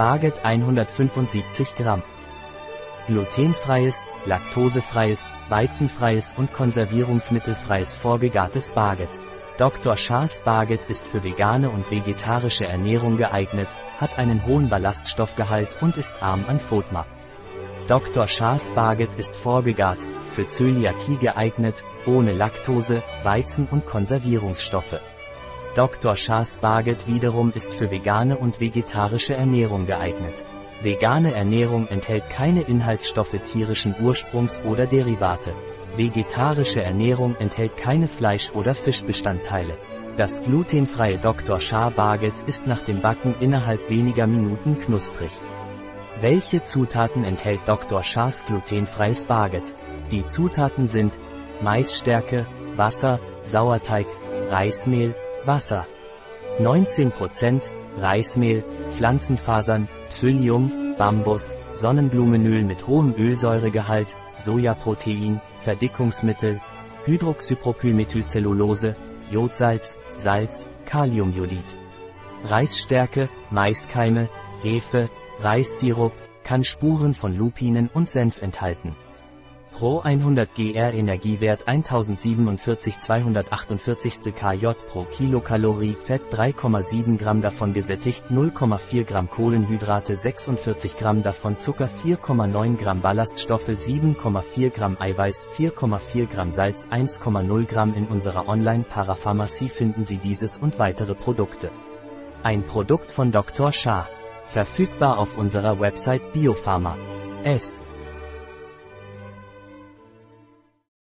Barget 175 Gramm. Glutenfreies, laktosefreies, weizenfreies und konservierungsmittelfreies vorgegartes Barget. Dr. Schaas Barget ist für vegane und vegetarische Ernährung geeignet, hat einen hohen Ballaststoffgehalt und ist arm an FODMAP. Dr. Schaas Barget ist vorgegart, für Zöliakie geeignet, ohne Laktose, Weizen und Konservierungsstoffe. Dr. Schaas Barget wiederum ist für vegane und vegetarische Ernährung geeignet. Vegane Ernährung enthält keine Inhaltsstoffe tierischen Ursprungs oder Derivate. Vegetarische Ernährung enthält keine Fleisch- oder Fischbestandteile. Das glutenfreie Dr. Shah Barget ist nach dem Backen innerhalb weniger Minuten knusprig. Welche Zutaten enthält Dr. Shahs glutenfreies Barget? Die Zutaten sind Maisstärke, Wasser, Sauerteig, Reismehl, Wasser. 19% Reismehl, Pflanzenfasern, Psyllium, Bambus, Sonnenblumenöl mit hohem Ölsäuregehalt, Sojaprotein, Verdickungsmittel, Hydroxypropylmethylcellulose, Jodsalz, Salz, Kaliumjodid. Reisstärke, Maiskeime, Hefe, Reissirup, kann Spuren von Lupinen und Senf enthalten. Pro 100 GR Energiewert 1047 248 kJ pro Kilokalorie Fett 3,7 Gramm davon gesättigt 0,4 Gramm Kohlenhydrate 46 Gramm davon Zucker 4,9 Gramm Ballaststoffe 7,4 Gramm Eiweiß 4,4 Gramm Salz 1,0 Gramm in unserer Online-Parapharmacie finden Sie dieses und weitere Produkte. Ein Produkt von Dr. Shah. Verfügbar auf unserer Website Biopharma. S.